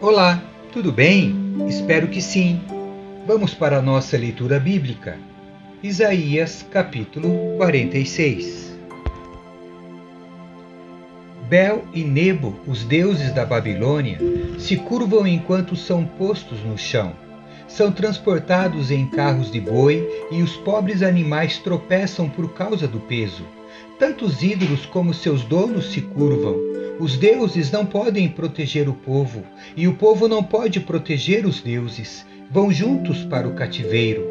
Olá, tudo bem? Espero que sim. Vamos para a nossa leitura bíblica. Isaías capítulo 46. Bel e Nebo, os deuses da Babilônia, se curvam enquanto são postos no chão. São transportados em carros de boi e os pobres animais tropeçam por causa do peso. Tanto os ídolos como seus donos se curvam os deuses não podem proteger o povo, e o povo não pode proteger os deuses. Vão juntos para o cativeiro.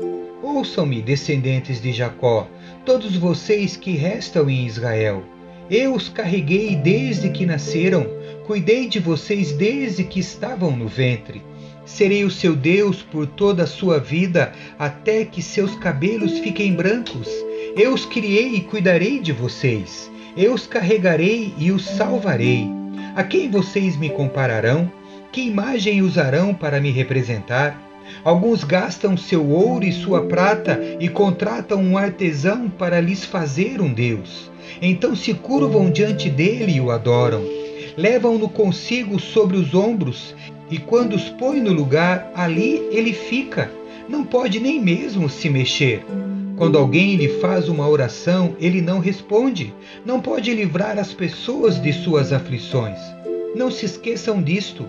Ouçam-me, descendentes de Jacó, todos vocês que restam em Israel. Eu os carreguei desde que nasceram, cuidei de vocês desde que estavam no ventre. Serei o seu Deus por toda a sua vida, até que seus cabelos fiquem brancos. Eu os criei e cuidarei de vocês. Eu os carregarei e os salvarei. A quem vocês me compararão? Que imagem usarão para me representar? Alguns gastam seu ouro e sua prata e contratam um artesão para lhes fazer um Deus. Então se curvam diante dele e o adoram. Levam-no consigo sobre os ombros, e quando os põe no lugar, ali ele fica. Não pode nem mesmo se mexer. Quando alguém lhe faz uma oração, ele não responde. Não pode livrar as pessoas de suas aflições. Não se esqueçam disto.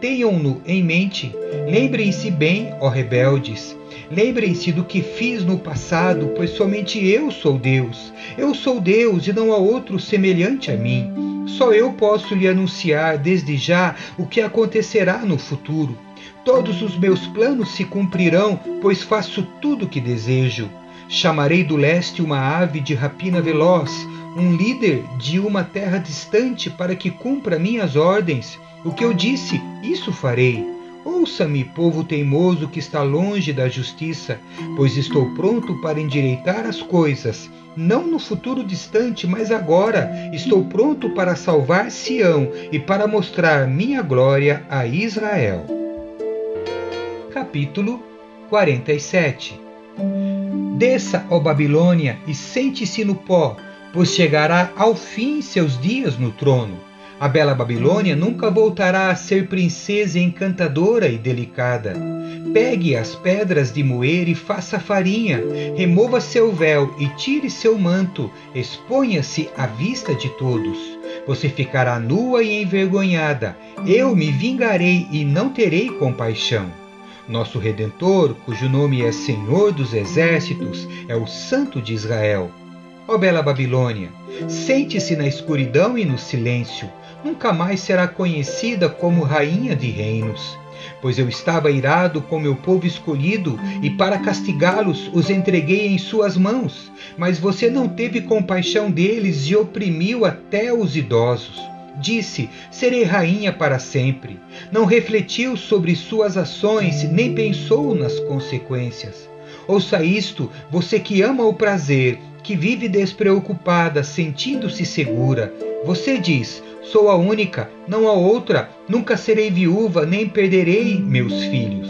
Tenham-no em mente. Lembrem-se bem, ó rebeldes. Lembrem-se do que fiz no passado, pois somente eu sou Deus. Eu sou Deus e não há outro semelhante a mim. Só eu posso lhe anunciar desde já o que acontecerá no futuro. Todos os meus planos se cumprirão, pois faço tudo o que desejo. Chamarei do leste uma ave de rapina veloz, um líder de uma terra distante para que cumpra minhas ordens. O que eu disse, isso farei. Ouça-me, povo teimoso que está longe da justiça, pois estou pronto para endireitar as coisas. Não no futuro distante, mas agora estou pronto para salvar Sião e para mostrar minha glória a Israel. Capítulo 47 Desça, ó Babilônia, e sente-se no pó, pois chegará ao fim seus dias no trono. A bela Babilônia nunca voltará a ser princesa encantadora e delicada. Pegue as pedras de moer e faça farinha, remova seu véu e tire seu manto, exponha-se à vista de todos. Você ficará nua e envergonhada. Eu me vingarei e não terei compaixão. Nosso Redentor, cujo nome é Senhor dos Exércitos, é o Santo de Israel. Ó bela Babilônia, sente-se na escuridão e no silêncio, nunca mais será conhecida como Rainha de Reinos. Pois eu estava irado com meu povo escolhido, e para castigá-los os entreguei em suas mãos. Mas você não teve compaixão deles e oprimiu até os idosos. Disse: Serei rainha para sempre. Não refletiu sobre suas ações, nem pensou nas consequências. Ouça isto, você que ama o prazer, que vive despreocupada, sentindo-se segura. Você diz: Sou a única, não há outra, nunca serei viúva, nem perderei meus filhos.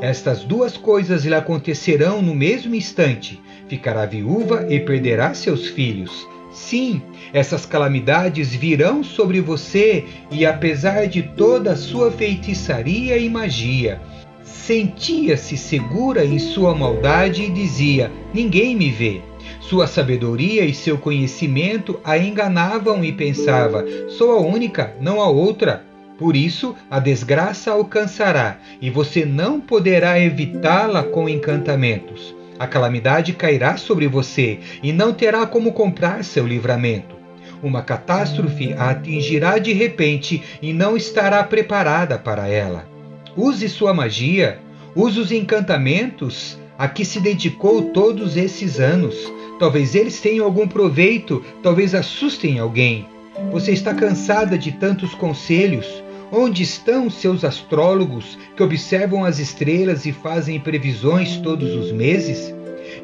Estas duas coisas lhe acontecerão no mesmo instante: ficará viúva e perderá seus filhos. Sim, essas calamidades virão sobre você e, apesar de toda a sua feitiçaria e magia, sentia-se segura em sua maldade e dizia: Ninguém me vê. Sua sabedoria e seu conhecimento a enganavam e pensava: Sou a única, não há outra. Por isso, a desgraça alcançará e você não poderá evitá-la com encantamentos. A calamidade cairá sobre você e não terá como comprar seu livramento. Uma catástrofe a atingirá de repente e não estará preparada para ela. Use sua magia, use os encantamentos a que se dedicou todos esses anos. Talvez eles tenham algum proveito, talvez assustem alguém. Você está cansada de tantos conselhos. Onde estão seus astrólogos que observam as estrelas e fazem previsões todos os meses?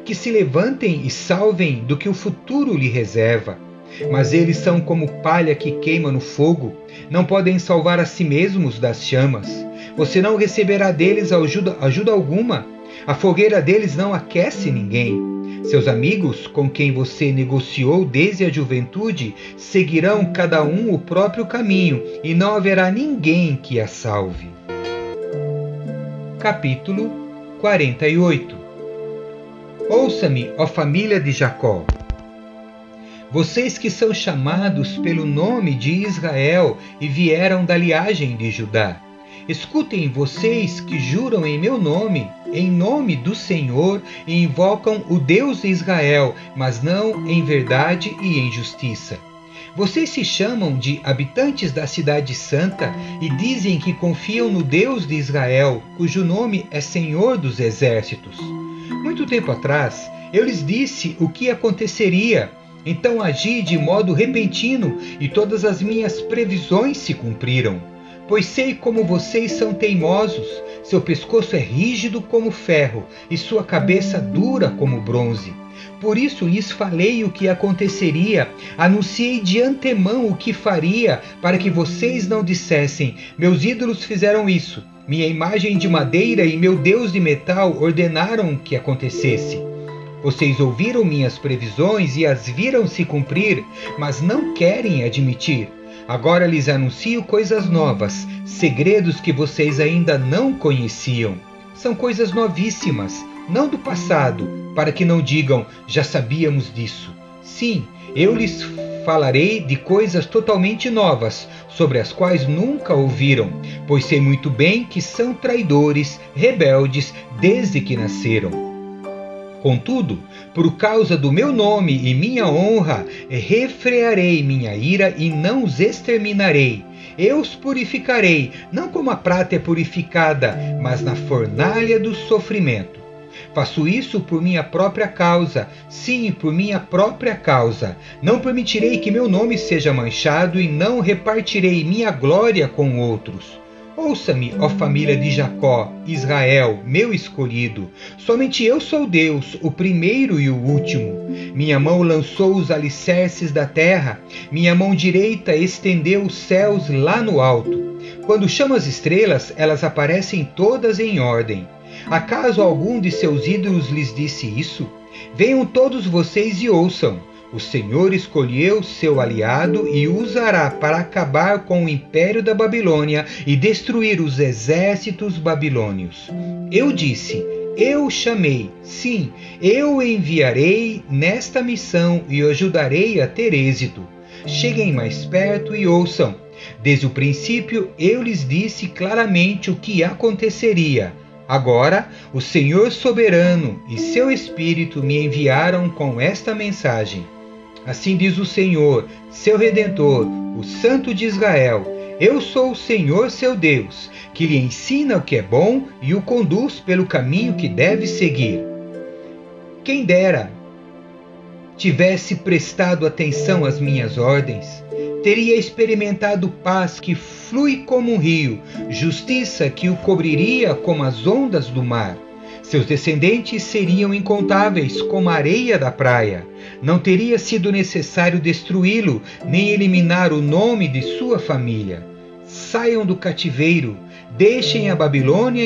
Que se levantem e salvem do que o futuro lhe reserva. Mas eles são como palha que queima no fogo, não podem salvar a si mesmos das chamas. Você não receberá deles ajuda, ajuda alguma. A fogueira deles não aquece ninguém. Seus amigos, com quem você negociou desde a juventude, seguirão cada um o próprio caminho e não haverá ninguém que a salve. Capítulo 48 Ouça-me, ó família de Jacó. Vocês que são chamados pelo nome de Israel e vieram da liagem de Judá. Escutem vocês que juram em meu nome, em nome do Senhor, e invocam o Deus de Israel, mas não em verdade e em justiça. Vocês se chamam de habitantes da Cidade Santa e dizem que confiam no Deus de Israel, cujo nome é Senhor dos Exércitos. Muito tempo atrás, eu lhes disse o que aconteceria. Então agi de modo repentino e todas as minhas previsões se cumpriram. Pois sei como vocês são teimosos, seu pescoço é rígido como ferro e sua cabeça dura como bronze. Por isso lhes falei o que aconteceria, anunciei de antemão o que faria, para que vocês não dissessem: Meus ídolos fizeram isso, minha imagem de madeira e meu Deus de metal ordenaram que acontecesse. Vocês ouviram minhas previsões e as viram se cumprir, mas não querem admitir. Agora lhes anuncio coisas novas, segredos que vocês ainda não conheciam. São coisas novíssimas, não do passado, para que não digam já sabíamos disso. Sim, eu lhes falarei de coisas totalmente novas, sobre as quais nunca ouviram, pois sei muito bem que são traidores, rebeldes desde que nasceram. Contudo, por causa do meu nome e minha honra, refrearei minha ira e não os exterminarei. Eu os purificarei, não como a prata é purificada, mas na fornalha do sofrimento. Faço isso por minha própria causa, sim, por minha própria causa. Não permitirei que meu nome seja manchado e não repartirei minha glória com outros. Ouça-me, ó família de Jacó, Israel, meu escolhido. Somente eu sou Deus, o primeiro e o último. Minha mão lançou os alicerces da terra, minha mão direita estendeu os céus lá no alto. Quando chamo as estrelas, elas aparecem todas em ordem. Acaso algum de seus ídolos lhes disse isso? Venham todos vocês e ouçam. O Senhor escolheu seu aliado e usará para acabar com o império da Babilônia e destruir os exércitos babilônios. Eu disse: Eu chamei, sim, eu enviarei nesta missão e ajudarei a ter êxito. Cheguem mais perto e ouçam. Desde o princípio eu lhes disse claramente o que aconteceria. Agora, o Senhor soberano e seu Espírito me enviaram com esta mensagem. Assim diz o Senhor, seu redentor, o Santo de Israel: Eu sou o Senhor seu Deus, que lhe ensina o que é bom e o conduz pelo caminho que deve seguir. Quem dera tivesse prestado atenção às minhas ordens, teria experimentado paz que flui como um rio, justiça que o cobriria como as ondas do mar. Seus descendentes seriam incontáveis como a areia da praia. Não teria sido necessário destruí-lo, nem eliminar o nome de sua família. Saiam do cativeiro, deixem a Babilônia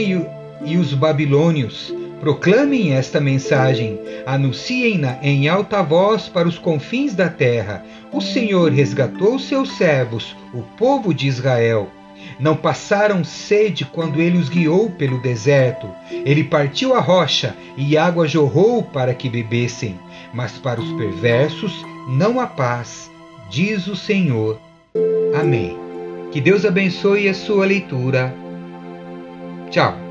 e, os babilônios. Proclamem esta mensagem, anunciem-na em alta voz para os confins da terra. O Senhor resgatou seus servos, o povo de Israel. Não passaram sede quando ele os guiou pelo deserto. Ele partiu a rocha e água jorrou para que bebessem. Mas para os perversos não há paz, diz o Senhor. Amém. Que Deus abençoe a sua leitura. Tchau.